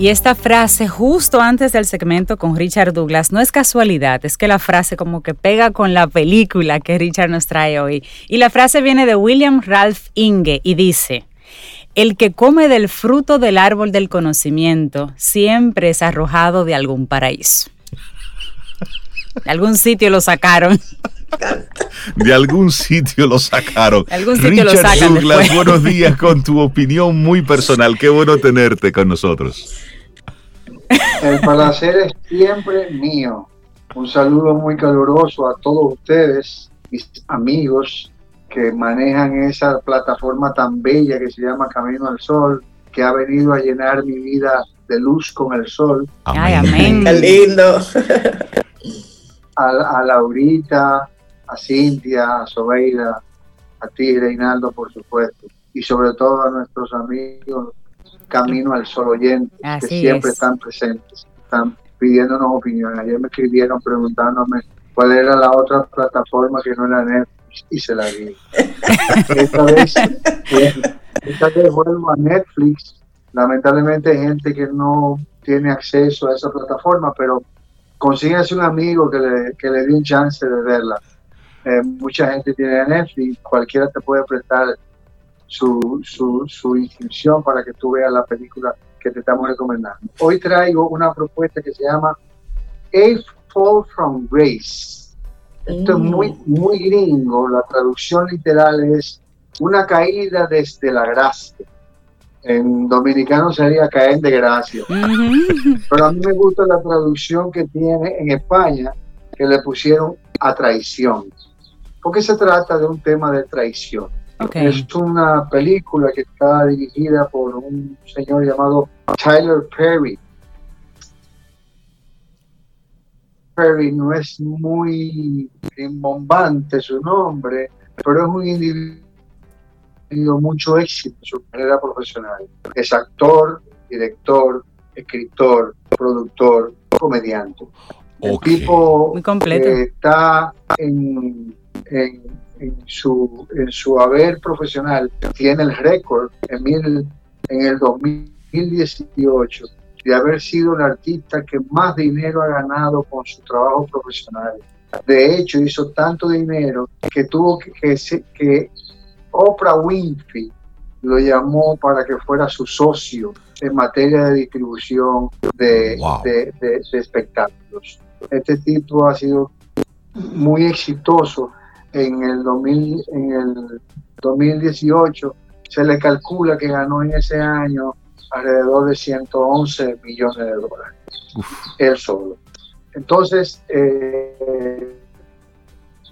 Y esta frase justo antes del segmento con Richard Douglas no es casualidad, es que la frase como que pega con la película que Richard nos trae hoy. Y la frase viene de William Ralph Inge y dice, el que come del fruto del árbol del conocimiento siempre es arrojado de algún paraíso. De algún sitio lo sacaron. De algún sitio lo sacaron. De algún sitio lo sacan Douglas, buenos días con tu opinión muy personal. Qué bueno tenerte con nosotros. El placer es siempre mío. Un saludo muy caluroso a todos ustedes, mis amigos que manejan esa plataforma tan bella que se llama Camino al Sol, que ha venido a llenar mi vida de luz con el sol. Ay, amén. Qué lindo. A, a Laurita, a Cintia, a Sobeida, a ti, Reinaldo, por supuesto, y sobre todo a nuestros amigos Camino al Sol oyentes, Así que siempre es. están presentes, están pidiéndonos opiniones. Ayer me escribieron preguntándome cuál era la otra plataforma que no era Netflix y se la di. esta vez, esta vez vuelvo a Netflix. Lamentablemente hay gente que no tiene acceso a esa plataforma, pero consíguese un amigo que le, que le dé un chance de verla. Eh, mucha gente tiene Netflix, cualquiera te puede prestar su, su, su inscripción para que tú veas la película que te estamos recomendando. Hoy traigo una propuesta que se llama A Fall from Grace. Esto es muy, muy gringo, la traducción literal es una caída desde la gracia. En dominicano sería caer de gracia. Pero a mí me gusta la traducción que tiene en España, que le pusieron a traición. Porque se trata de un tema de traición. Es una película que está dirigida por un señor llamado Tyler Perry. Perry no es muy rimbombante su nombre, pero es un individuo que ha tenido mucho éxito en su carrera profesional. Es actor, director, escritor, productor, comediante. El Ok. tipo Muy completo. eh, está en, en- en su, en su haber profesional, tiene el récord en, mil- en el 2018 de haber sido el artista que más dinero ha ganado con su trabajo profesional. De hecho, hizo tanto dinero que tuvo que, que, que Oprah Winfrey lo llamó para que fuera su socio en materia de distribución de, Wow. de- de- de espectáculos. Este tipo ha sido muy exitoso en el, 2000, en el 2018. Se le calcula que ganó en ese año alrededor de 111 millones de dólares, él solo. Entonces, eh,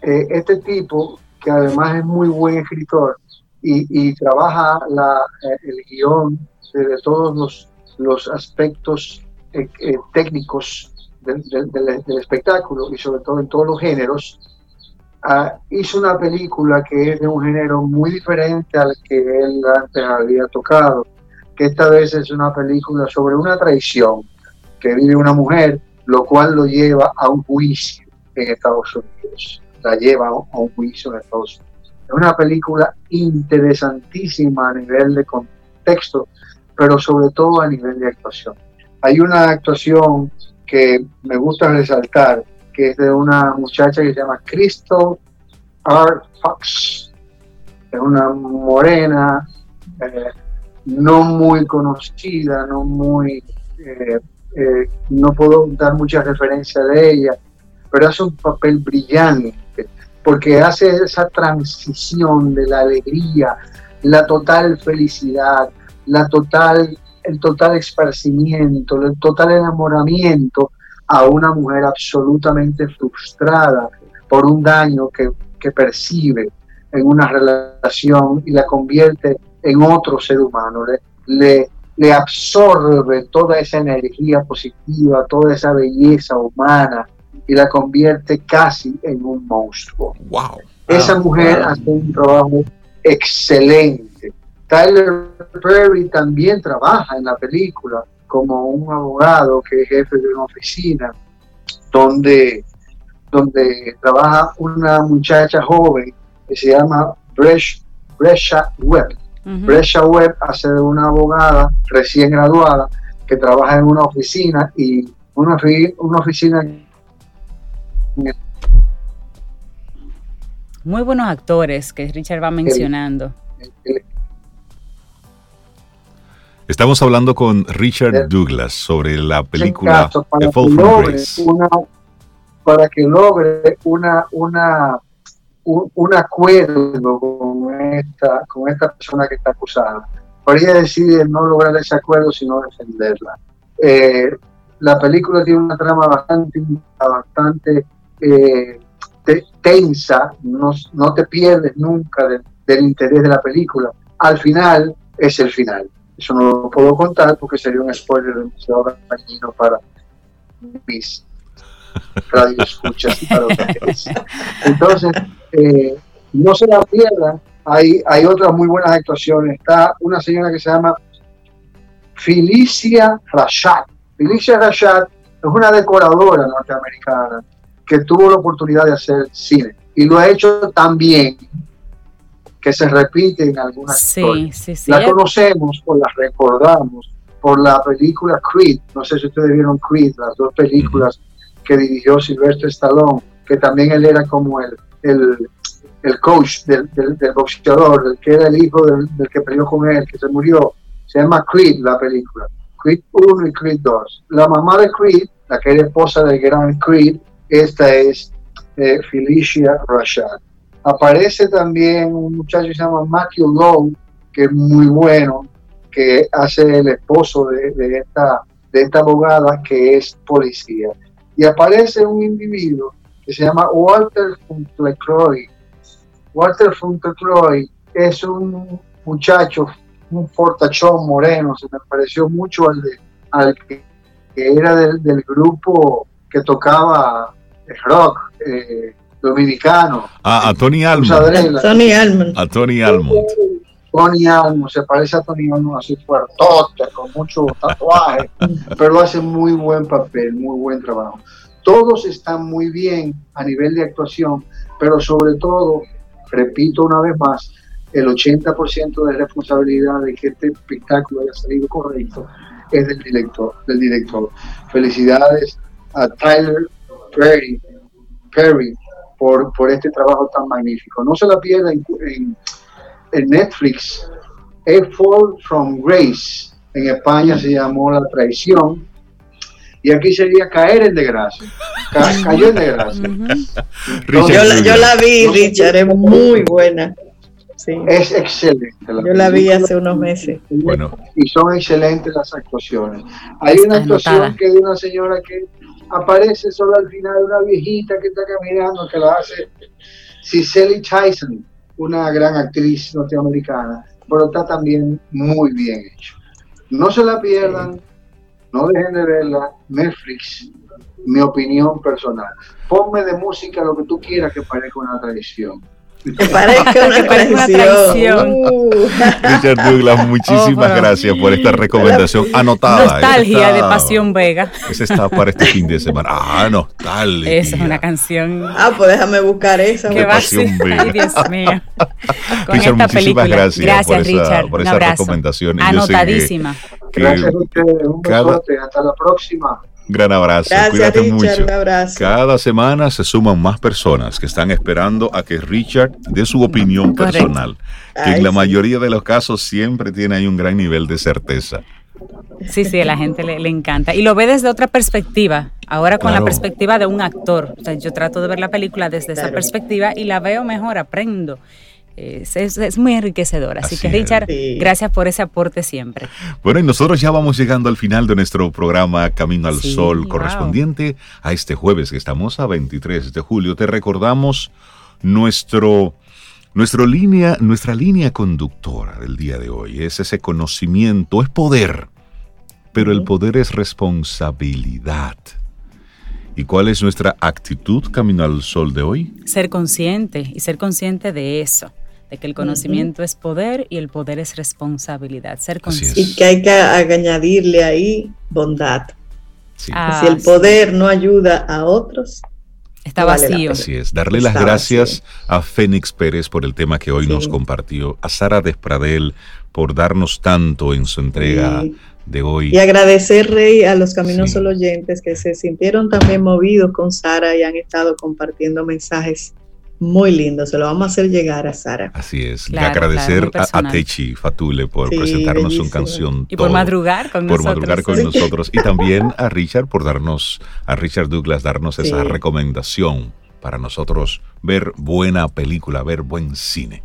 eh, este tipo, que además es muy buen escritor y, y trabaja la, eh, el guion de, todos los, los aspectos eh, técnicos del, del- del- del espectáculo y sobre todo en todos los géneros, ah, hizo una película que es de un género muy diferente al que él antes había tocado, que esta vez es una película sobre una traición que vive una mujer, lo cual lo lleva a un juicio en Estados Unidos, la lleva a un juicio en Estados Unidos. Es una película interesantísima a nivel de contexto, pero sobre todo a nivel de actuación. Hay una actuación que me gusta resaltar, que es de una muchacha que se llama Crystal R. Fox. Es una morena, eh, no muy conocida, no muy... eh, eh, no puedo dar mucha referencia de ella, pero hace un papel brillante, porque hace esa transición de la alegría, la total felicidad, la total, el total esparcimiento, el total enamoramiento a una mujer absolutamente frustrada por un daño que, que percibe en una relación y la convierte en otro ser humano, le, le, le absorbe toda esa energía positiva, toda esa belleza humana y la convierte casi en un monstruo. Wow. Esa Ah, mujer wow. hace un trabajo excelente. Tyler Perry también trabaja en la película como un abogado que es jefe de una oficina donde, donde trabaja una muchacha joven que se llama Bresh- Brescia Webb. Brescia Webb hace de una abogada recién graduada que trabaja en una oficina y una, una oficina muy buenos actores que Richard va mencionando. Estamos hablando con Richard Douglas sobre la película The Fall from Grace. para que logre una, una, un, acuerdo con esta, con esta persona que está acusada. Pero ella decide no lograr ese acuerdo, sino defenderla. Eh, la película tiene una trama bastante, bastante eh, tensa, no, no, te pierdes nunca del interés de la película. Al final es el final. Eso no lo puedo contar porque sería un spoiler demasiado dañino para mis radioescuchas y para Entonces, eh, no se la pierdan. Hay, hay otras muy buenas actuaciones. Está una señora que se llama Felicia Rashad. Felicia Rashad es una decoradora norteamericana que tuvo la oportunidad de hacer cine y lo ha hecho tan bien que se repite en algunas sí, Sí, sí, la conocemos o la recordamos por la película Creed. No sé si ustedes vieron Creed, las dos películas que dirigió Sylvester Stallone, que también él era como el, el, el coach del, del, boxeador, el que era el hijo del, que peleó con él, que se murió. Se llama Creed la película. Creed 1 y Creed 2. La mamá de Creed, la que era esposa de gran Creed, esta es eh, Felicia Rashad. Aparece también un muchacho que se llama Matthew Lowe, que es muy bueno, que hace el esposo de, esta, de esta abogada que es policía. Y aparece un individuo que se llama Walter Funtlecroy. Walter Funtlecroy es un muchacho, un fortachón moreno, se me pareció mucho al, de, al que, era del, del, grupo que tocaba rock. Eh, dominicano. a Tony Almond. Tony Almond. A Tony Almond. Tony Almond, se parece a Tony Almond así fuertote, con mucho tatuaje, pero hace muy buen papel, muy buen trabajo. Todos están muy bien a nivel de actuación, pero sobre todo, repito una vez más, el 80% de responsabilidad de que este espectáculo haya salido correcto es del director. Del director. Felicidades a Tyler Perry, Perry por, por este trabajo tan magnífico. No se la pierda en, en, Netflix. A Fall from Grace. En España se llamó La Traición. Y aquí sería caer en desgracia. cayó en desgracia. yo, la, vi, Richard, es muy buena. Es excelente. yo la vi hace unos meses. Bueno. Y son excelentes las actuaciones. Hay una actuación que de una señora que aparece solo al final una viejita que está caminando, que lo hace Cicely Tyson, una gran actriz norteamericana, pero está también muy bien hecho. No se la pierdan, no dejen de verla, Netflix, mi opinión personal. Ponme de música lo que tú quieras que parezca una tradición. Que parezca una, traición. Uh. Richard Douglas, muchísimas oh, gracias por esta recomendación anotada. Nostalgia de Pasión Vega. Esa está para este fin de semana. Ah, nostalgia. Esa es una canción. Ah, pues déjame buscar esa. De Pasión Vega. Ay, Dios mío. Con Richard, esta película. gracias, gracias por, esa, por esa recomendación. Anotadísima. Gracias a ustedes. Un besote. Hasta la próxima. Gran abrazo, cuídate mucho. Cada semana se suman más personas que están esperando a que Richard dé su opinión personal, que en la mayoría de los casos siempre tiene ahí un gran nivel de certeza. Sí, sí, a la gente le, encanta. Y lo ve desde otra perspectiva, ahora con la perspectiva de un actor. O sea, yo trato de ver la película desde esa perspectiva y la veo mejor, aprendo es, muy enriquecedor. Así, que Richard, gracias por ese aporte siempre. Bueno, y nosotros ya vamos llegando al final de nuestro programa Camino al Sol correspondiente a este jueves que estamos a 23 de julio. Te recordamos nuestro... Nuestro línea, nuestra línea conductora del día de hoy es ese conocimiento, es poder, pero el poder es responsabilidad. ¿Y cuál es nuestra actitud camino al sol de hoy? Ser consciente y ser consciente de eso de que el conocimiento es poder y el poder es responsabilidad, ser consciente. Y que hay que añadirle ahí bondad. si el poder no ayuda a otros, Está vacío. Así es. Darle las gracias a Fénix Pérez por el tema que hoy nos compartió, a Sara Despradel por darnos tanto en su entrega de hoy. Y agradecer, Rey, a los Caminos Solo oyentes que se sintieron también movidos con Sara y han estado compartiendo mensajes muy lindo, se lo vamos a hacer llegar a Sara. Así es. agradecer a, Techi Fatule por presentarnos su canción. Y por madrugar con por nosotros. madrugar con nosotros. Y también a Richard por darnos, a Richard Douglas darnos esa recomendación para nosotros ver buena película, ver buen cine.